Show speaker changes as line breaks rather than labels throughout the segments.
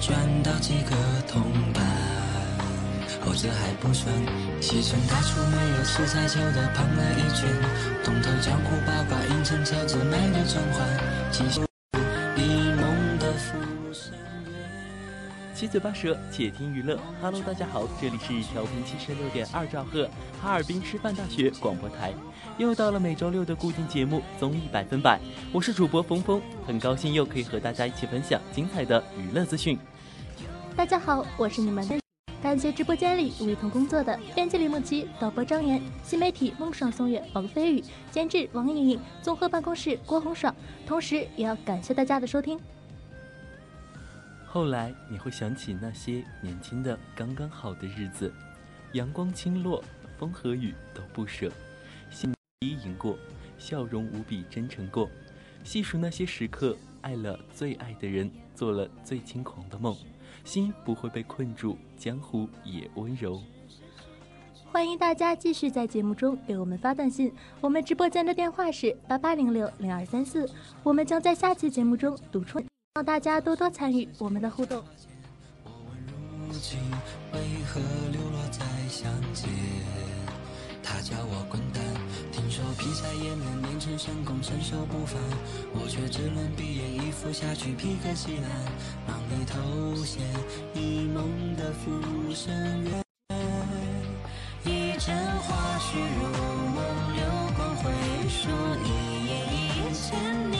赚到几个铜板。后者还不算，西城大厨没有吃菜酒的胖了一圈。东头江湖八卦，阴沉车子卖的甄嬛。七夕一梦的浮生缘。
七嘴八舌，且听娱乐。Hello，大家好，这里是调频七十六点二兆赫，哈尔滨师范大学广播台。又到了每周六的固定节目《综艺百分百》，我是主播峰峰，很高兴又可以和大家一起分享精彩的娱乐资讯。
大家好，我是你们的感谢直播间里与同工作的编辑李梦琪、导播张岩、新媒体梦爽宋月王飞宇、监制王莹莹、综合办公室郭红爽，同时也要感谢大家的收听。
后来你会想起那些年轻的刚刚好的日子，阳光倾落，风和雨都不舍，心低吟过，笑容无比真诚过，细数那些时刻，爱了最爱的人，做了最轻狂的梦，心不会被困住，江湖也温柔。
欢迎大家继续在节目中给我们发短信，我们直播间的电话是八八零六零二三四，我们将在下期节目中读出，让大家多多参与我们的互动。
我问如今为何流落在乡间？他叫我滚蛋，劈柴也能练成神功，身手不凡。我却只能闭眼一伏下去，披个西兰，忙里偷闲一梦的浮生缘。一阵花絮如梦，流光回溯一夜一千年。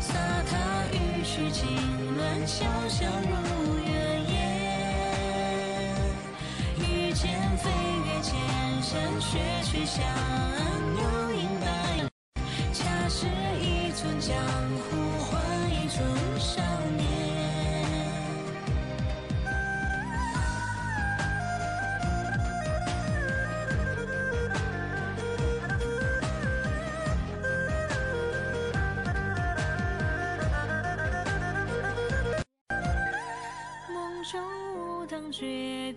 洒踏于世情乱，潇潇如月夜。遇见飞越千山雪去向幽影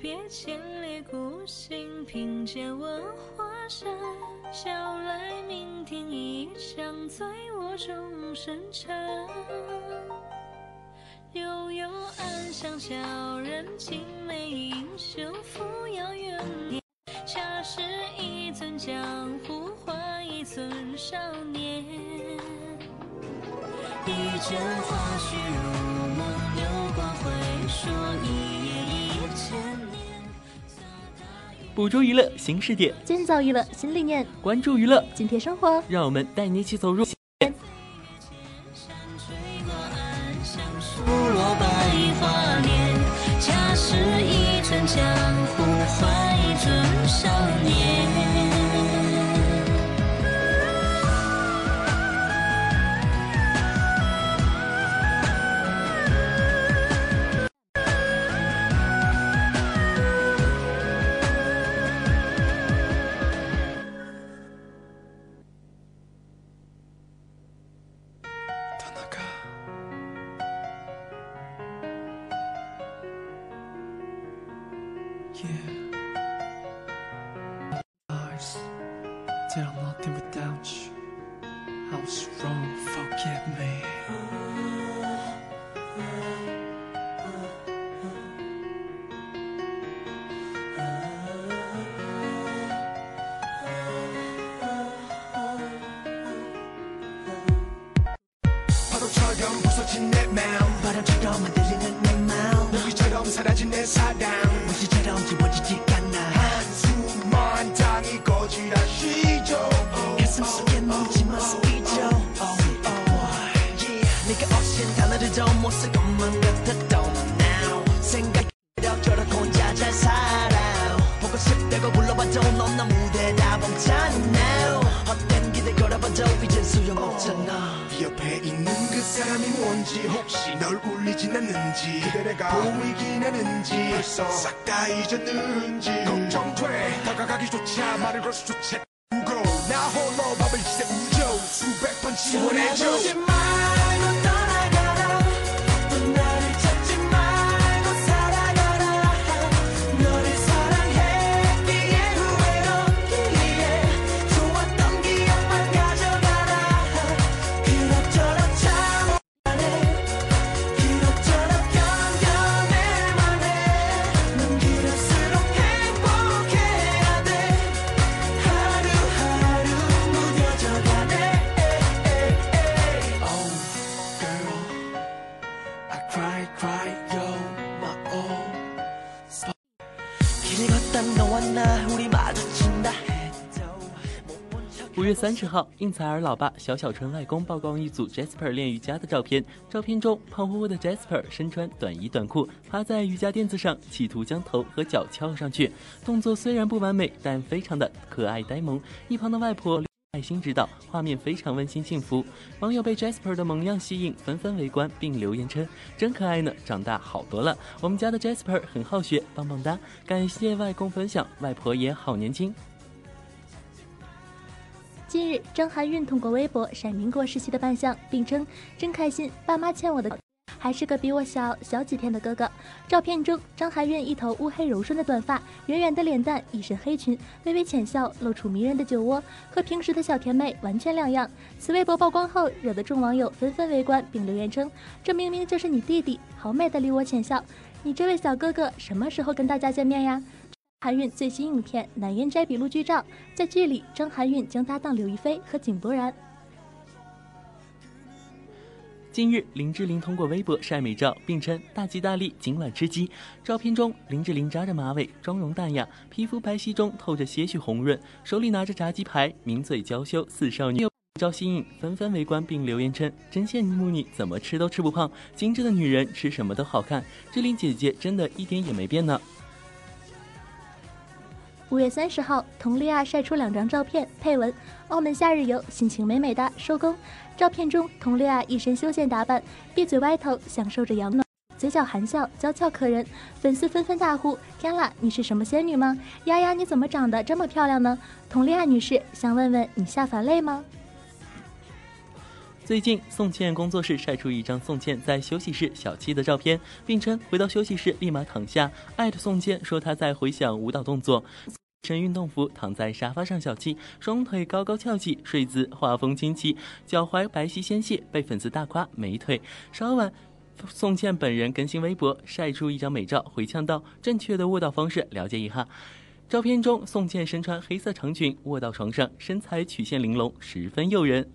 别千里孤行，凭借文化山，笑来酩酊一场，醉卧终生尘。悠悠暗香，小人青梅英雄扶摇远念，恰是一尊江湖换一尊少年。一枕花絮如梦，流光回溯，一夜。
捕捉娱乐新视点，
建造娱乐新理念，
关注娱乐，
紧贴生活。
让我们带你一起走入。
吹过暗香，数落百花莲，恰是一尊江湖换一尊少年。
三十号，应采儿老爸小小纯外公曝光一组 Jasper 练瑜伽的照片。照片中，胖乎乎的 Jasper 身穿短衣短裤，趴在瑜伽垫子上，企图将头和脚翘上去。动作虽然不完美，但非常的可爱呆萌。一旁的外婆爱心指导，画面非常温馨幸福。网友被 Jasper 的萌样吸引，纷纷围观并留言称：“真可爱呢，长大好多了。我们家的 Jasper 很好学，棒棒哒！感谢外公分享，外婆也好年轻。”
近日，张含韵通过微博晒民国时期的扮相，并称真开心，爸妈欠我的，还是个比我小小几天的哥哥。照片中，张含韵一头乌黑柔顺的短发，圆圆的脸蛋，一身黑裙，微微浅笑，露出迷人的酒窝，和平时的小甜妹完全两样。此微博曝光后，惹得众网友纷纷围观并留言称：“这明明就是你弟弟，好美的梨涡浅笑，你这位小哥哥什么时候跟大家见面呀？”韩韵最新影片《南烟斋笔录》剧照，在剧里，张含韵将搭档刘亦菲和井柏然。
近日，林志玲通过微博晒美照，并称大吉大利，今晚吃鸡。照片中，林志玲扎着马尾，妆容淡雅，皮肤白皙中透着些许红润，手里拿着炸鸡排，抿嘴娇羞似少女。照吸引，纷纷围观并留言称：“真羡慕你，怎么吃都吃不胖，精致的女人吃什么都好看。志玲姐姐真的一点也没变呢。”
五月三十号，佟丽娅晒出两张照片，配文：“澳门夏日游，心情美美哒，收工。”照片中，佟丽娅一身休闲打扮，闭嘴歪头，享受着阳暖，嘴角含笑，娇俏可人。粉丝纷纷大呼：“天啦，你是什么仙女吗？丫丫，你怎么长得这么漂亮呢？”佟丽娅女士想问问你下凡累吗？
最近，宋茜工作室晒出一张宋茜在休息室小憩的照片，并称回到休息室立马躺下。艾特宋茜说她在回想舞蹈动作，身运动服躺在沙发上小憩，双腿高高翘起，睡姿画风清奇，脚踝白皙纤细，被粉丝大夸美腿。稍晚，宋茜本人更新微博晒出一张美照，回呛道：“正确的卧倒方式，了解一下。”照片中，宋茜身穿黑色长裙卧到床上，身材曲线玲珑，十分诱人。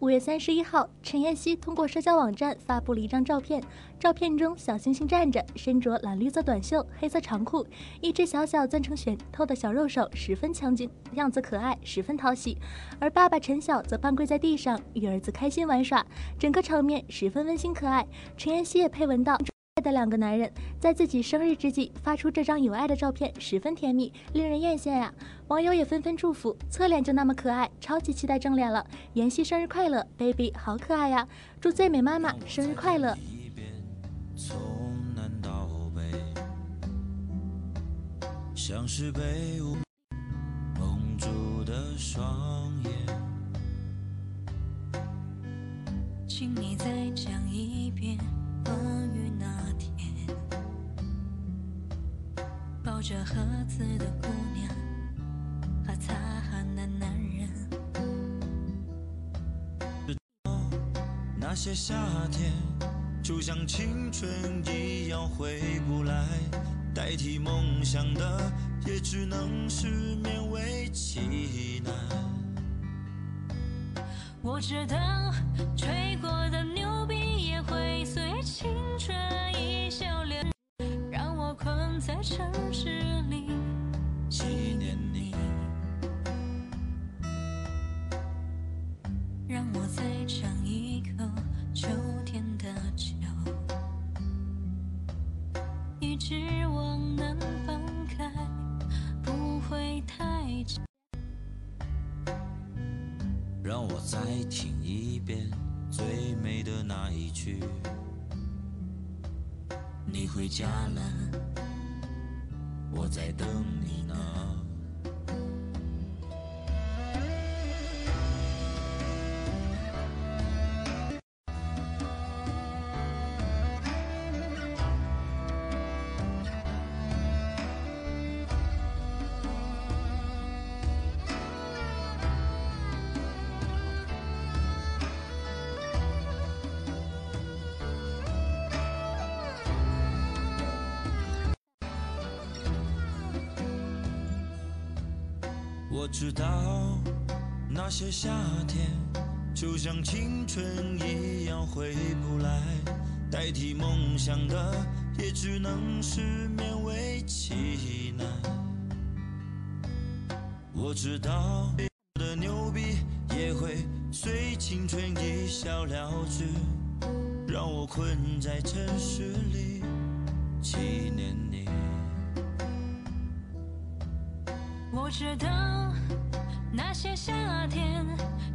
五月三十一号，陈妍希通过社交网站发布了一张照片。照片中，小星星站着，身着蓝绿色短袖、黑色长裤，一只小小攥成拳头的小肉手十分抢镜，样子可爱，十分讨喜。而爸爸陈晓则半跪在地上，与儿子开心玩耍，整个场面十分温馨可爱。陈妍希也配文道。的两个男人在自己生日之际发出这张有爱的照片，十分甜蜜，令人艳羡呀！网友也纷纷祝福，侧脸就那么可爱，超级期待正脸了。妍希生日快乐，baby 好可爱呀！祝最美妈妈生日快乐。
从南到北，像是被蒙住的双眼，
请你再讲一遍关于那。抱着盒子的姑娘和擦汗的男人，
那些夏天就像青春一样回不来，代替梦想的也只能是勉为其难。
我知道吹过的牛逼也会随青春一笑了。在城市里纪念你，让我再尝一口秋天的酒，一直往南方开，不会太久。
让我再听一遍最美的那一句，你回家了。我在等你呢。夏天就像青春一样回不来，代替梦想的也只能是勉为其难。我知道的牛逼也会随青春一笑了之，让我困在城市里纪念你。
我知道那些夏天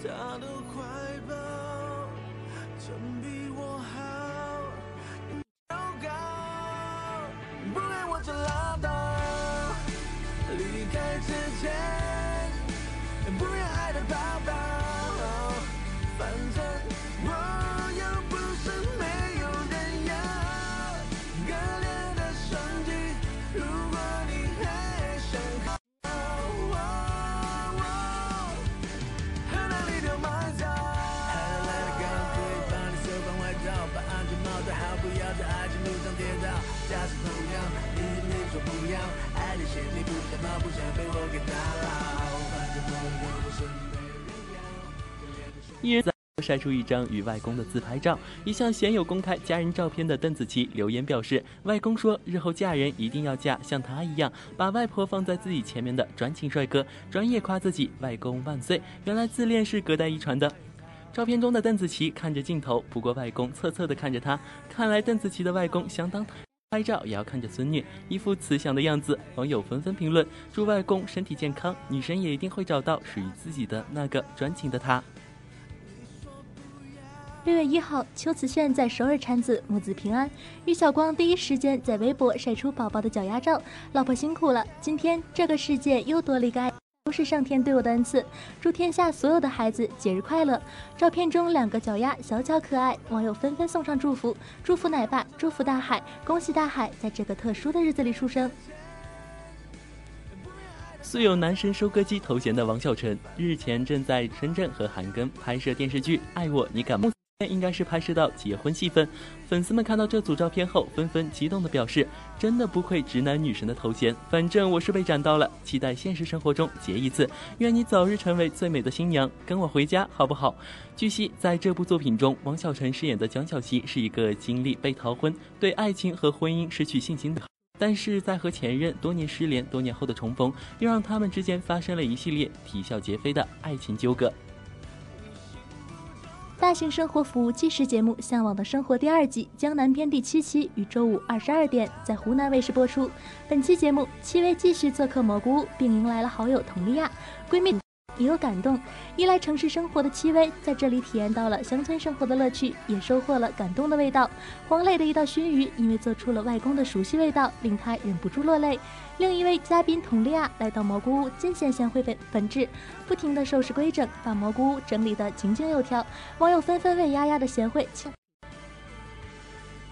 他的怀抱总比我还
一人在晒出一张与外公的自拍照。一向鲜有公开家人照片的邓紫棋留言表示，外公说日后嫁人一定要嫁像他一样，把外婆放在自己前面的专情帅哥，专业夸自己外公万岁。原来自恋是隔代遗传的。照片中的邓紫棋看着镜头，不过外公侧侧的看着她，看来邓紫棋的外公相当。拍照也要看着孙女，一副慈祥的样子。网友纷纷评论：祝外公身体健康，女神也一定会找到属于自己的那个专情的他。
六月一号，邱瓷炫在首尔产子，母子平安。于晓光第一时间在微博晒出宝宝的脚丫照，老婆辛苦了，今天这个世界又多了一个爱。都是上天对我的恩赐，祝天下所有的孩子节日快乐。照片中两个脚丫小巧可爱，网友纷纷送上祝福，祝福奶爸，祝福大海，恭喜大海在这个特殊的日子里出生。
素有“男神收割机”头衔的王小晨，日前正在深圳和韩庚拍摄电视剧《爱我你敢》，目前应该是拍摄到结婚戏份。粉丝们看到这组照片后，纷纷激动地表示：“真的不愧直男女神的头衔，反正我是被斩到了，期待现实生活中结一次，愿你早日成为最美的新娘，跟我回家好不好？”据悉，在这部作品中，王小晨饰演的蒋小希是一个经历被逃婚、对爱情和婚姻失去信心的。但是在和前任多年失联、多年后的重逢，又让他们之间发生了一系列啼笑皆非的爱情纠葛。
大型生活服务纪实节目《向往的生活》第二季《江南篇》第七期于周五二十二点在湖南卫视播出。本期节目，戚薇继续做客蘑菇屋，并迎来了好友佟丽娅，闺蜜。也有感动，依赖城市生活的戚薇在这里体验到了乡村生活的乐趣，也收获了感动的味道。黄磊的一道熏鱼，因为做出了外公的熟悉味道，令他忍不住落泪。另一位嘉宾佟丽娅来到蘑菇屋，尽显贤惠本本质，不停的收拾规整，把蘑菇屋整理得井井有条。网友纷纷为丫丫的贤惠。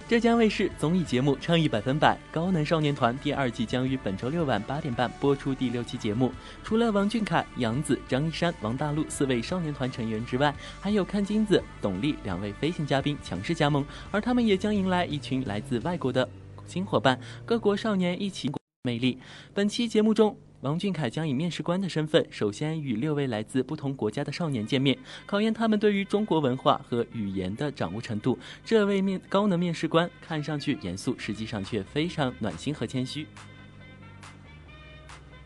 浙江卫视综艺节目《唱艺百分百》高能少年团第二季将于本周六晚八点半播出第六期节目。除了王俊凯、杨紫、张一山、王大陆四位少年团成员之外，还有阚金子、董力两位飞行嘉宾强势加盟，而他们也将迎来一群来自外国的新伙伴，各国少年一起魅力。本期节目中。王俊凯将以面试官的身份，首先与六位来自不同国家的少年见面，考验他们对于中国文化和语言的掌握程度。这位面高能面试官看上去严肃，实际上却非常暖心和谦虚。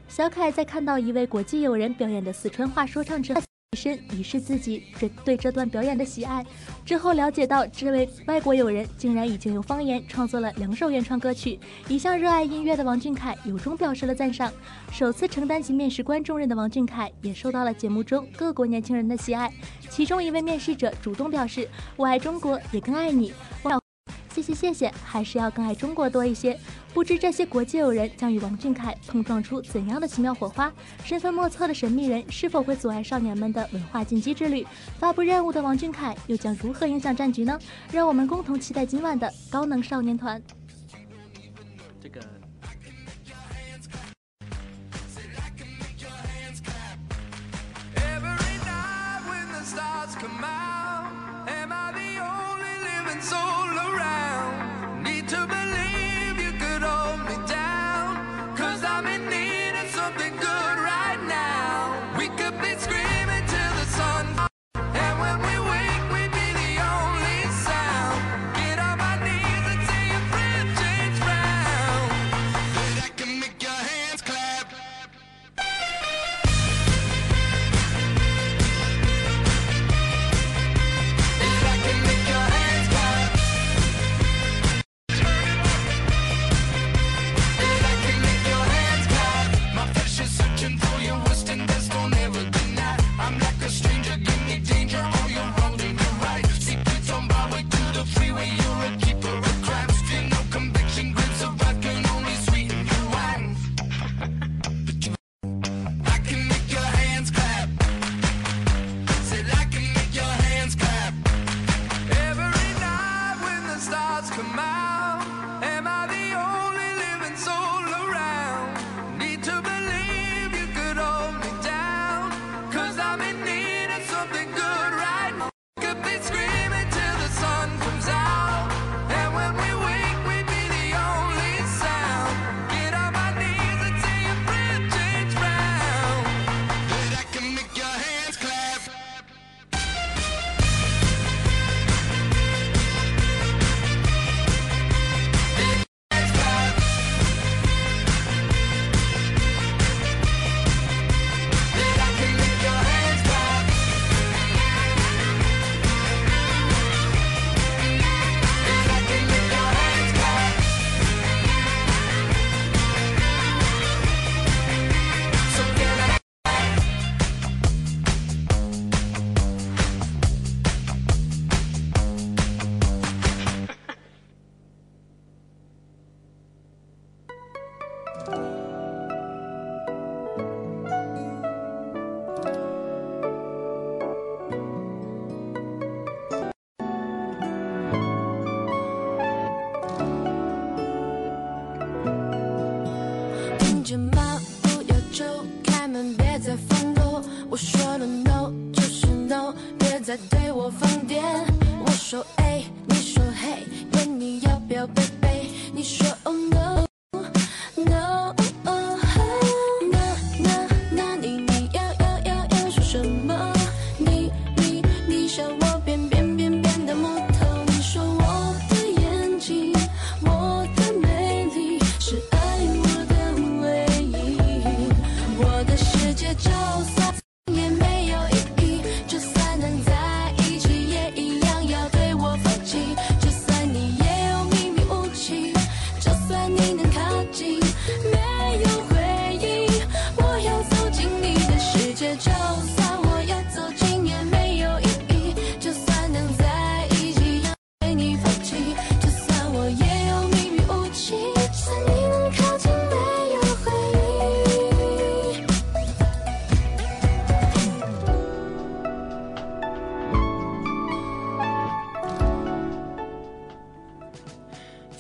小凯在看到一位国际友人表演的四川话说唱之后，以身以示自己对对这段表演的喜爱。之后了解到，这位外国友人竟然已经用方言创作了两首原创歌曲。一向热爱音乐的王俊凯由衷表示了赞赏。首次承担起面试官重任的王俊凯，也受到了节目中各国年轻人的喜爱。其中一位面试者主动表示：“我爱中国，也更爱你。”谢谢谢谢，还是要更爱中国多一些。不知这些国际友人将与王俊凯碰撞出怎样的奇妙火花？身份莫测的神秘人是否会阻碍少年们的文化进击之旅？发布任务的王俊凯又将如何影响战局呢？让我们共同期待今晚的高能少年团。
Could be screaming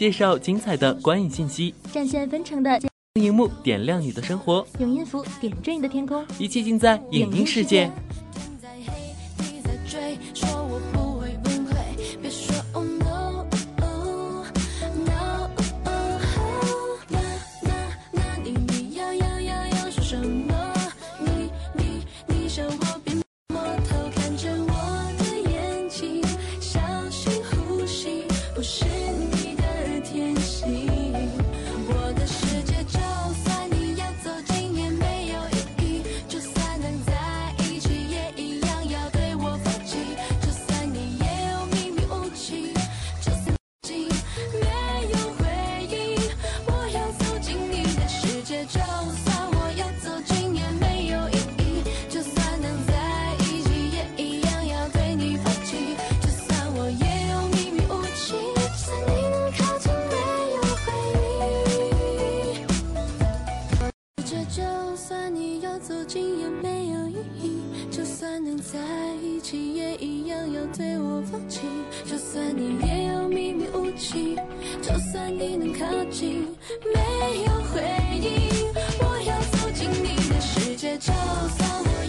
介绍精彩的观影信息，
战线分成的
荧幕点亮你的生活，
用音符点缀你的天空，
一切尽在影音世界。
对我放弃就算你也有秘密武器就算你能靠近没有回应我要走进你的世界就算我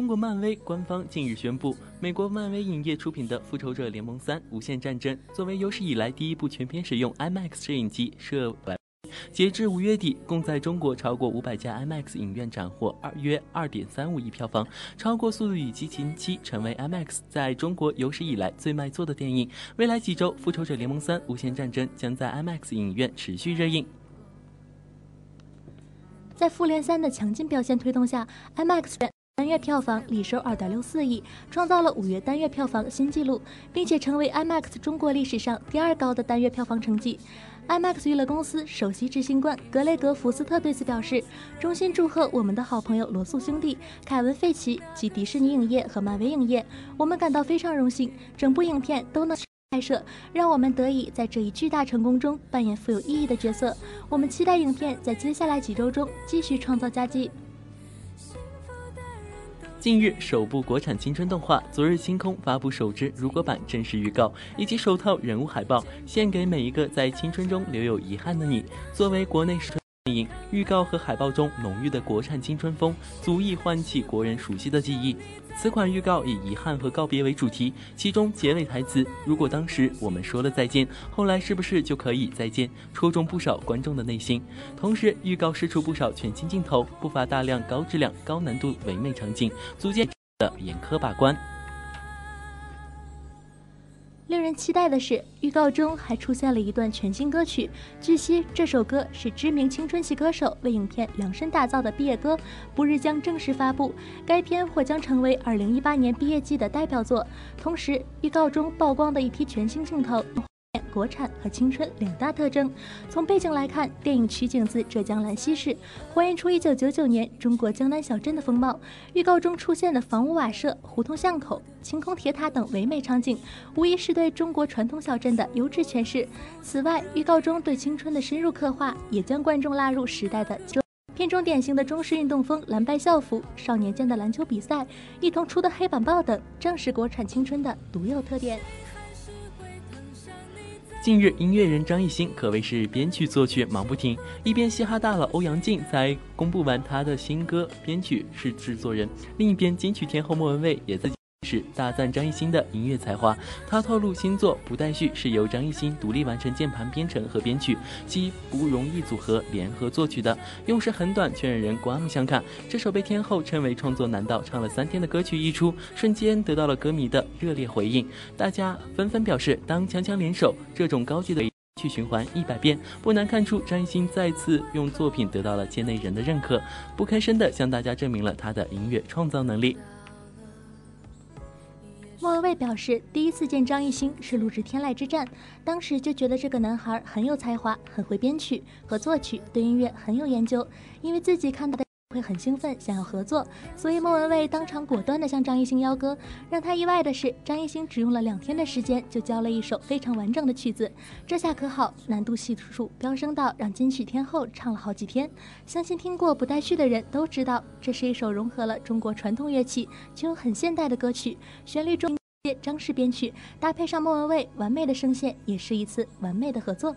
中国漫威官方近日宣布，美国漫威影业出品的《复仇者联盟三：无限战争》作为有史以来第一部全片使用 IMAX 摄影机摄完，
截至五月底，共在中国超过五百家 IMAX 影院斩获二约二点三五亿票房，超过《速度与激情七》，成为 IMAX 在中国有史以来最卖座的电影。未来几周，《复仇者联盟三：无限战争》将在 IMAX 影院持续热映。
在《复联三》的强劲表现推动下，IMAX。单月票房力收二点六四亿，创造了五月单月票房新纪录，并且成为 IMAX 中国历史上第二高的单月票房成绩。IMAX 娱乐公司首席执行官格雷格·福斯特对此表示：“衷心祝贺我们的好朋友罗素兄弟、凯文·费奇及迪士尼影业和漫威影业，我们感到非常荣幸，整部影片都能拍摄，让我们得以在这一巨大成功中扮演富有意义的角色。我们期待影片在接下来几周中继续创造佳绩。”
近日，首部国产青春动画《昨日星空》发布首支如果版正式预告以及首套人物海报，献给每一个在青春中留有遗憾的你。作为国内首电影，预告和海报中浓郁的国产青春风，足以唤起国人熟悉的记忆。此款预告以遗憾和告别为主题，其中结尾台词“如果当时我们说了再见，后来是不是就可以再见”，戳中不少观众的内心。同时，预告释出不少全新镜头，不乏大量高质量、高难度唯美场景，足见的严苛把关。
令人期待的是，预告中还出现了一段全新歌曲。据悉，这首歌是知名青春系歌手为影片量身打造的毕业歌，不日将正式发布。该片或将成为2018年毕业季的代表作。同时，预告中曝光的一批全新镜头。国产和青春两大特征。从背景来看，电影取景自浙江兰溪市，还原出1999年中国江南小镇的风貌。预告中出现的房屋瓦舍、胡同巷口、晴空铁塔等唯美场景，无疑是对中国传统小镇的优质诠释。此外，预告中对青春的深入刻画，也将观众拉入时代的。片中典型的中式运动风、蓝白校服、少年间的篮球比赛、一同出的黑板报等，正是国产青春的独有特点。
近日，音乐人张艺兴可谓是编曲作曲忙不停，一边嘻哈大佬欧阳靖在公布完他的新歌编曲是制作人，另一边金曲天后莫文蔚也在是大赞张艺兴的音乐才华。他透露新作《不待续》是由张艺兴独立完成键盘编程和编曲，及不容易组合联合作曲的，用时很短却让人刮目相看。这首被天后称为创作难道唱了三天的歌曲一出，瞬间得到了歌迷的热烈回应，大家纷纷表示当强强联手，这种高级的去循环一百遍，不难看出张艺兴再次用作品得到了界内人的认可，不吭声的向大家证明了他的音乐创造能力。
莫文蔚表示，第一次见张艺兴是录制《天籁之战》，当时就觉得这个男孩很有才华，很会编曲和作曲，对音乐很有研究。因为自己看到的会很兴奋，想要合作，所以莫文蔚当场果断地向张艺兴邀歌。让他意外的是，张艺兴只用了两天的时间就交了一首非常完整的曲子，这下可好，难度系数飙升到让金曲天后唱了好几天。相信听过《不待续》的人都知道，这是一首融合了中国传统乐器却又很现代的歌曲，旋律中。张氏编曲搭配上莫文蔚完美的声线，也是一次完美的合作。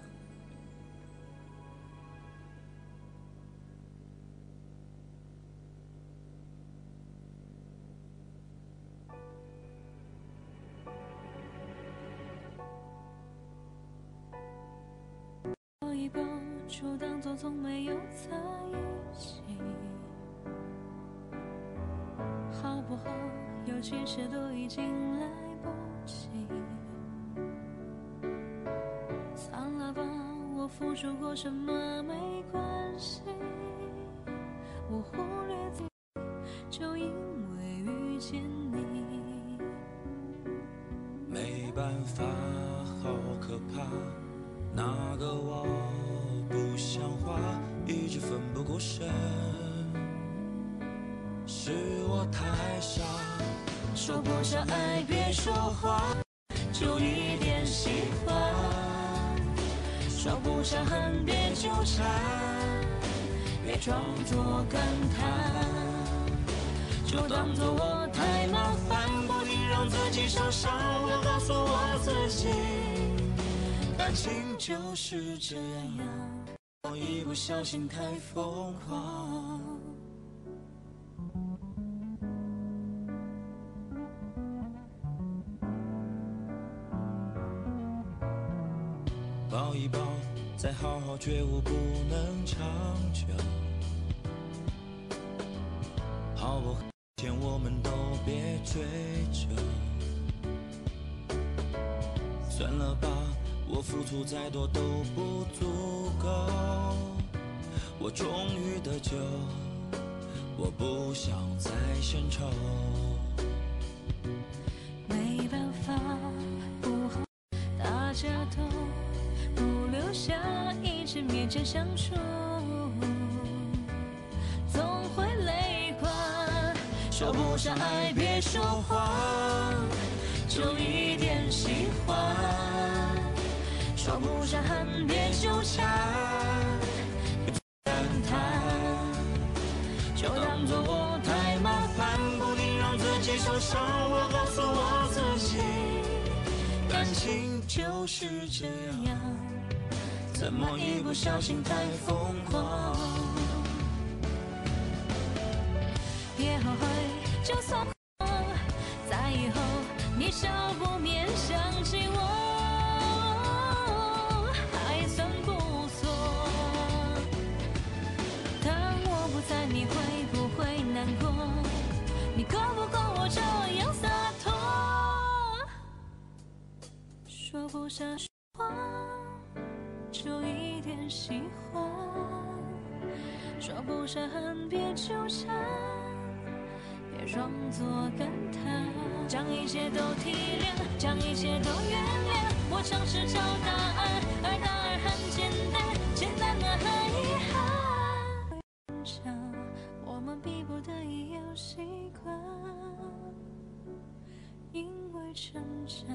这样，我一不小心太疯狂。
抱一抱，再好好觉悟不能长久。好不好？天我们都别追究。算了吧，我付出再多都不我不想再献丑。
没办法，不好，大家都不留下，一直勉强相处，总会累垮。
说不上爱，别说谎，
就一点喜欢。说不上恨，别纠缠，
己受伤。我告诉我自己，感情就是这样，怎么一不小心太疯狂？
说话，就一点喜欢。说不上恨，别纠缠。别装作感叹，将一切都体谅，将一切都原谅。我尝试找答案，成长，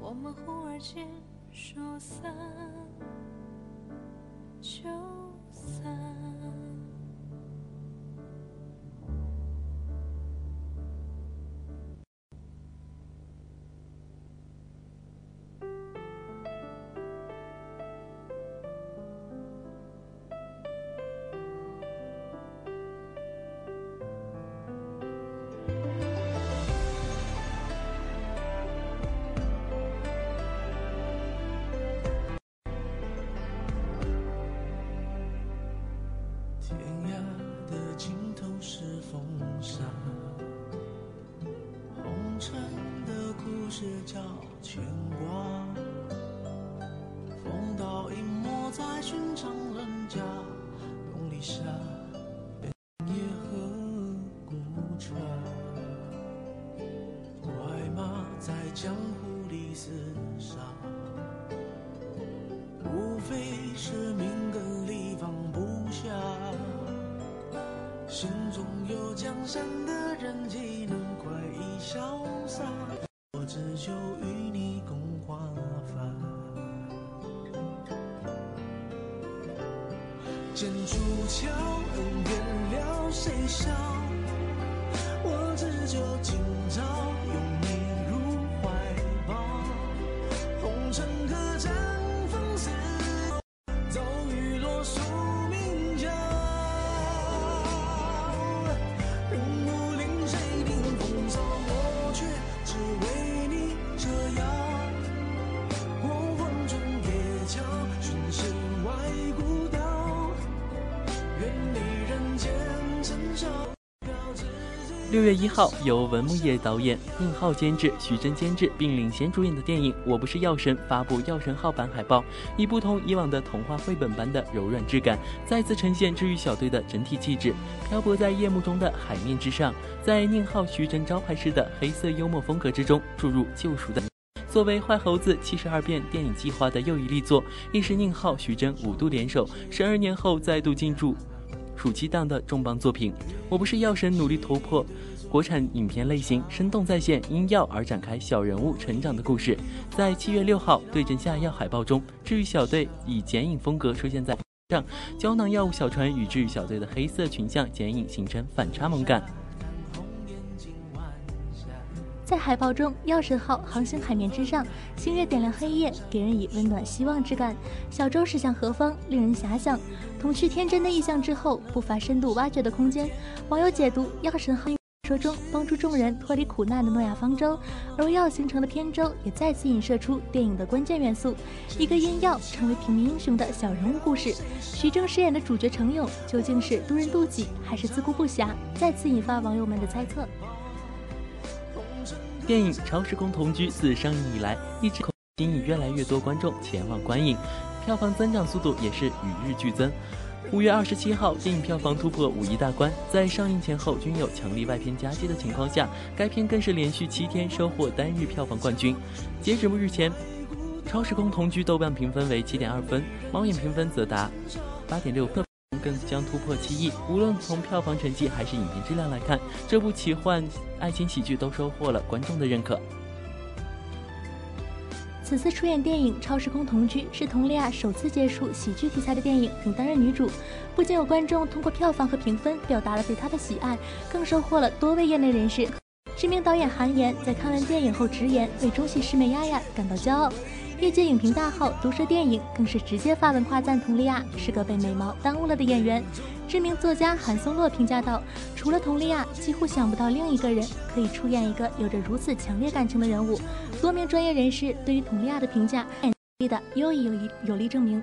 我们忽而间说散就散。
沙，红尘的故事叫牵挂。风刀隐没在寻常人家，用力下也和孤船。快马在江湖里厮杀，山的人，岂能快意潇洒？我只求与你共华发。剑出鞘，恩怨了，谁笑？我只求今
一号，由文牧野导演、宁浩监制、徐峥监制并领衔主演的电影《我不是药神》发布药神号版海报，以不同以往的童话绘本般的柔软质感，再次呈现治愈小队的整体气质。漂泊在夜幕中的海面之上，在宁浩、徐峥招牌式的黑色幽默风格之中，注入救赎的。作为坏猴子七十二变电影计划的又一力作，亦是宁浩、徐峥五度联手，十二年后再度进驻暑期档的重磅作品。我不是药神，努力突破国产影片类型，生动再现因药而展开小人物成长的故事。在七月六号对阵下药海报中，治愈小队以剪影风格出现在上，胶囊药物小船与治愈小队的黑色群像剪影形成反差萌感。
在海报中，药神号航行海面之上，星月点亮黑夜，给人以温暖希望之感。小舟驶向何方，令人遐想。童趣天真的意象之后，不乏深度挖掘的空间。网友解读：药神号说中帮助众人脱离苦难的诺亚方舟，而药形成的扁舟也再次影射出电影的关键元素：一个因药成为平民英雄的小人物故事。徐峥饰演的主角程勇究竟是渡人渡己，还是自顾不暇？再次引发网友们的猜测。
电影《超时空同居》自上映以来，一直吸引越来越多观众前往观影，票房增长速度也是与日俱增。五月二十七号，电影票房突破五亿大关，在上映前后均有强力外片夹击的情况下，该片更是连续七天收获单日票房冠军。截止目前，《超时空同居》豆瓣评分为七点二分，猫眼评分则达八点六分，更将突破七亿。无论从票房成绩还是影片质量来看，这部奇幻爱情喜剧都收获了观众的认可。
此次出演电影《超时空同居》是佟丽娅首次接触喜剧题材的电影，并担任女主。不仅有观众通过票房和评分表达了对她的喜爱，更收获了多位业内人士。知名导演韩延在看完电影后直言，为中戏师妹丫丫感到骄傲。业界影评大号毒舌电影更是直接发文夸赞佟丽娅是个被美貌耽误了的演员。知名作家韩松洛评价道：“除了佟丽娅，几乎想不到另一个人可以出演一个有着如此强烈感情的人物。”多名专业人士对于佟丽娅的评价，力的又一有力有力证明。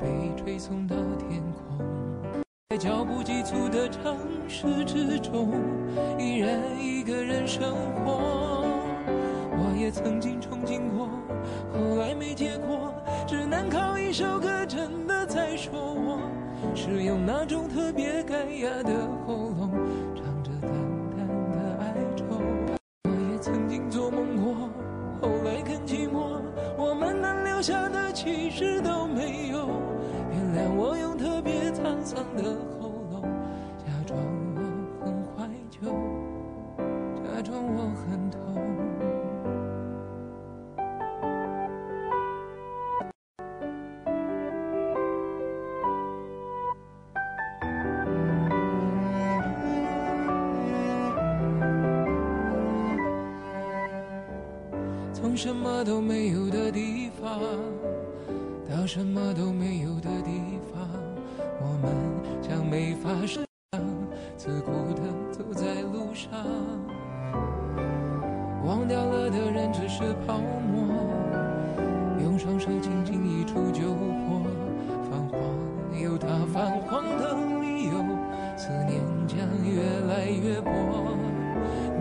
被吹送到天空。在脚步急促的城市之中，依然一个人生活。我也曾经憧憬过，后来没结果，只能靠一首歌真的在说我，是用那种特别干哑的喉咙，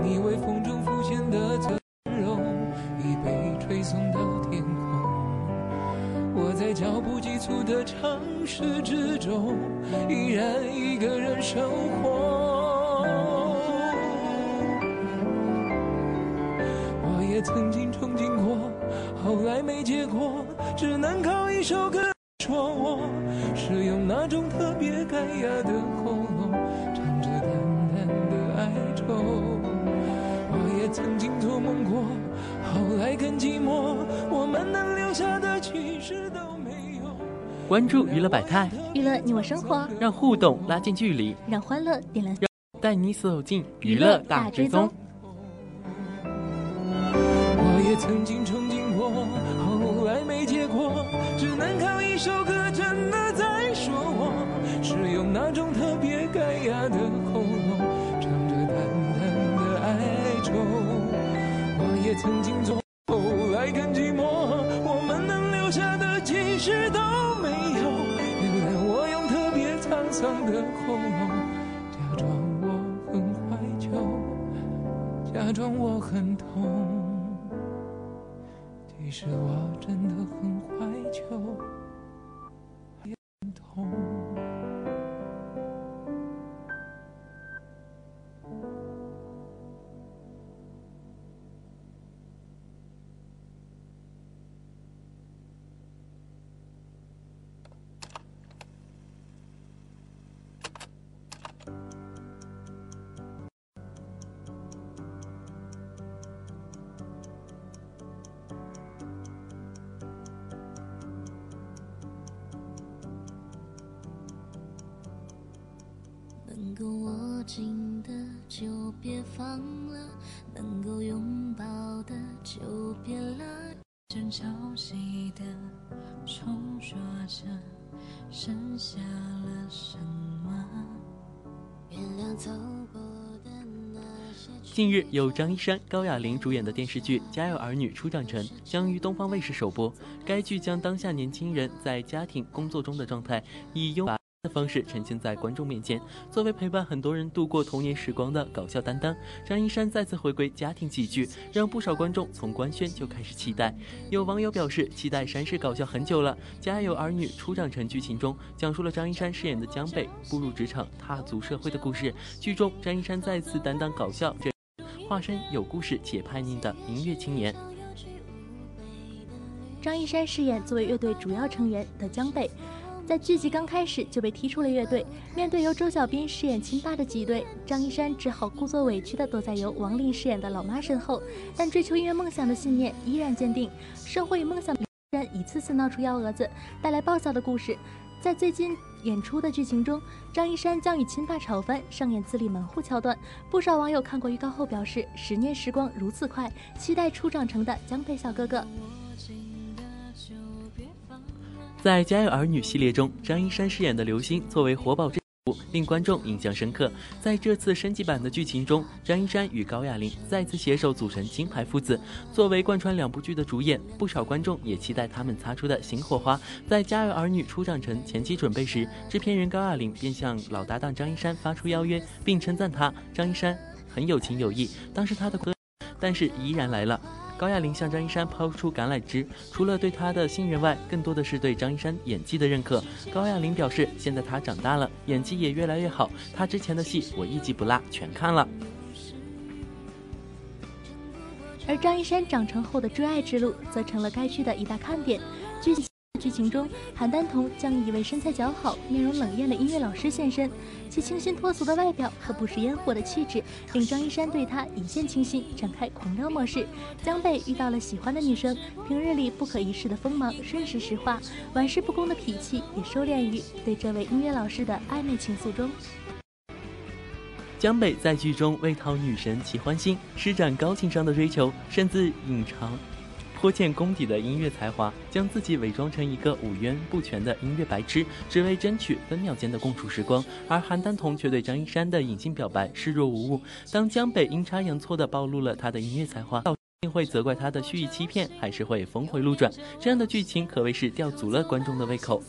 你微风中浮现的侧容，已被吹送到天空。我在脚步急促的城市之中，依然一个人生活。我也曾经憧憬过，后来没结果，只能靠一首歌说我是用那种特别干哑的
关注娱乐百态
娱乐你我生活
让互动拉近距离
让欢乐点亮。
带你走进娱乐大追踪
我也曾经憧憬过后来没结果只能靠一首歌真的在说我是用那种特别干哑的喉咙唱着淡淡的哀愁。我也曾经做后来感觉的喉咙，假装我很怀旧，假装我很痛。其实我真的很怀旧，也很痛。
放了，能够拥抱的就别拉。正潮汐的重说着，剩下了什么？原谅走过的那些。
近日，由张一山、高亚麟主演的电视剧《家有儿女初长成》将于东方卫视首播。该剧将当下年轻人在家庭、工作中的状态，以优的方式呈现在观众面前。作为陪伴很多人度过童年时光的搞笑担当，张一山再次回归家庭喜剧，让不少观众从官宣就开始期待。有网友表示，期待山式搞笑很久了。《家有儿女初长成》剧情中讲述了张一山饰演的江北步入职场、踏足社会的故事。剧中，张一山再次担当搞笑这。化身有故事且叛逆的音乐青年。
张一山饰演作为乐队主要成员的江北，在剧集刚开始就被踢出了乐队。面对由周小彬饰演亲爸的挤兑，张一山只好故作委屈地躲在由王琳饰演的老妈身后。但追求音乐梦想的信念依然坚定。生活与梦想人一次次闹出幺蛾子，带来爆笑的故事。在最近演出的剧情中，张一山将与亲爸吵翻，上演自立门户桥段。不少网友看过预告后表示：“十年时光如此快，期待初长成的江北小哥哥。”
在《家有儿女》系列中，张一山饰演的刘星作为活宝之父，令观众印象深刻。在这次升级版的剧情中，张一山与高亚麟再次携手组成金牌父子。作为贯穿两部剧的主演，不少观众也期待他们擦出的新火花。在《家有儿女》初长成前期准备时，制片人高亚麟便向老搭档张一山发出邀约，并称赞他张一山很有情有义。当时他的歌，但是依然来了。高亚麟向张一山抛出橄榄枝，除了对他的信任外，更多的是对张一山演技的认可。高亚麟表示，现在他长大了，演技也越来越好，他之前的戏我一集不落全看了。
而张一山长成后的追爱之路，则成了该剧的一大看点。剧剧情中，韩丹彤将一位身材姣好、面容冷艳的音乐老师现身，其清新脱俗的外表和不食烟火的气质，令张一山对他一见倾心，展开狂撩模式。江北遇到了喜欢的女生，平日里不可一世的锋芒瞬时石化，玩世不恭的脾气也收敛于对这位音乐老师的暧昧情愫中。
江北在剧中为讨女神齐欢心，施展高情商的追求，甚至隐藏。拖欠功底的音乐才华，将自己伪装成一个五渊不全的音乐白痴，只为争取分秒间的共处时光。而韩丹彤却对张一山的隐性表白视若无物。当江北阴差阳错地暴露了他的音乐才华，到底会责怪他的蓄意欺骗，还是会峰回路转？这样的剧情可谓是吊足了观众的胃口。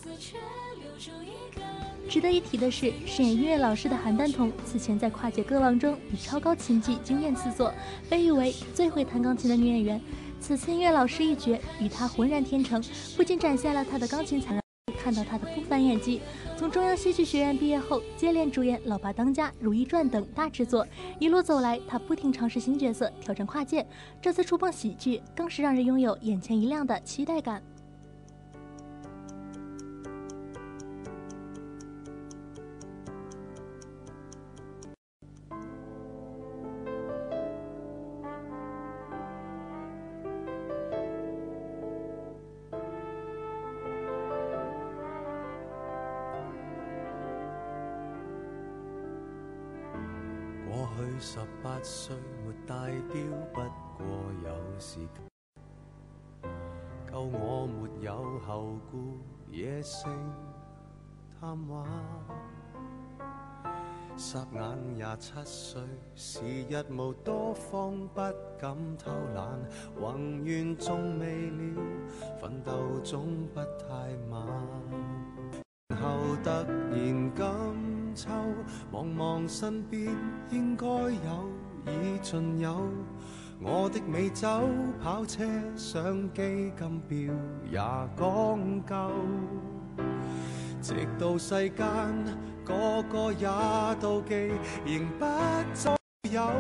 值得一提的是，饰演音乐老师的韩丹彤，此前在《跨界歌王》中以超高琴技惊艳四座，被誉为最会弹钢琴的女演员。此次音乐老师一角与他浑然天成，不仅展现了他的钢琴才能，看到他的不凡演技。从中央戏剧学院毕业后，接连主演《老爸当家》《如懿传》等大制作，一路走来，他不停尝试新角色，挑战跨界。这次触碰喜剧，更是让人拥有眼前一亮的期待感。
八歲沒帶錶，不過有時夠我沒有後顧，野性贪玩。霎眼廿七歲，時日無多方，不敢偷懶，宏願縱未了，奮鬥總不太晚。後突然今秋，望望身邊應該有已盡有。我的美酒、跑車、相機、金表也講究，直到世間個個也妒忌，仍不再有。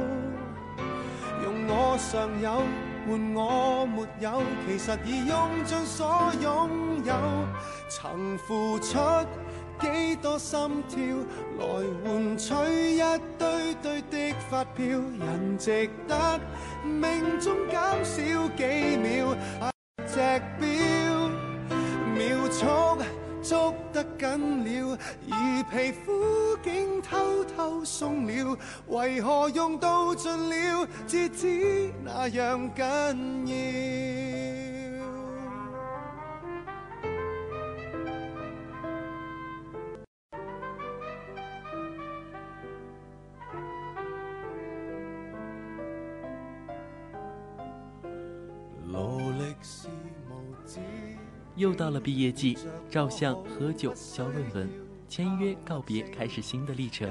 用我尚有換我没有，其實已用盡所擁有，曾付出。幾多心跳來換取一堆堆的發票，人值得命中減少幾秒。隻錶秒速捉得緊了，而皮膚竟偷偷鬆了，為何用到盡了，至知那樣緊要？
又到了毕业季，照相、喝酒、交论文、签约、告别，开始新的历程。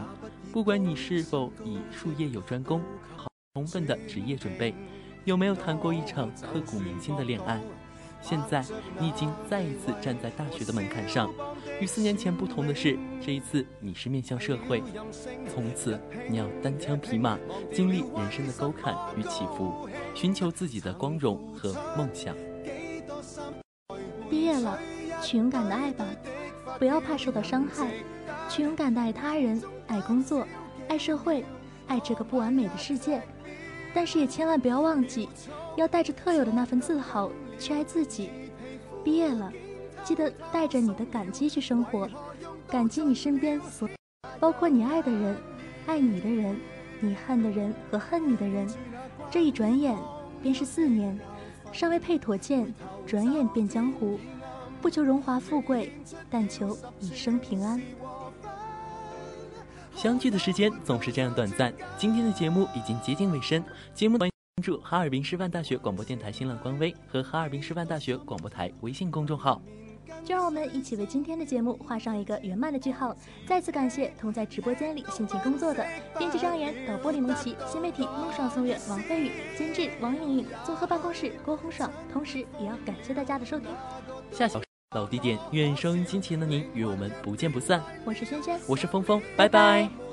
不管你是否以术业有专攻，好充分的职业准备，有没有谈过一场刻骨铭心的恋爱，现在你已经再一次站在大学的门槛上。与四年前不同的是，这一次你是面向社会，从此你要单枪匹马，经历人生的沟坎与起伏，寻求自己的光荣和梦想。
了，去勇敢的爱吧，不要怕受到伤害，去勇敢的爱他人、爱工作、爱社会、爱这个不完美的世界。但是也千万不要忘记，要带着特有的那份自豪去爱自己。毕业了，记得带着你的感激去生活，感激你身边所，包括你爱的人、爱你的人、你恨的人和恨你的人。这一转眼便是四年。尚未配妥剑，转眼变江湖。不求荣华富贵，但求一生平安。
相聚的时间总是这样短暂。今天的节目已经接近尾声，节目关注哈尔滨师范大学广播电台新浪官微和哈尔滨师范大学广播台微信公众号。
就让我们一起为今天的节目画上一个圆满的句号。再次感谢同在直播间里辛勤工作的编辑张岩、导播李梦琪、新媒体梦爽送月王飞宇、监制王莹莹、综合办公室郭红爽。同时，也要感谢大家的收听。
下小老地点，愿收音机前的您与我们不见不散。
我是萱萱，
我是峰峰，拜拜。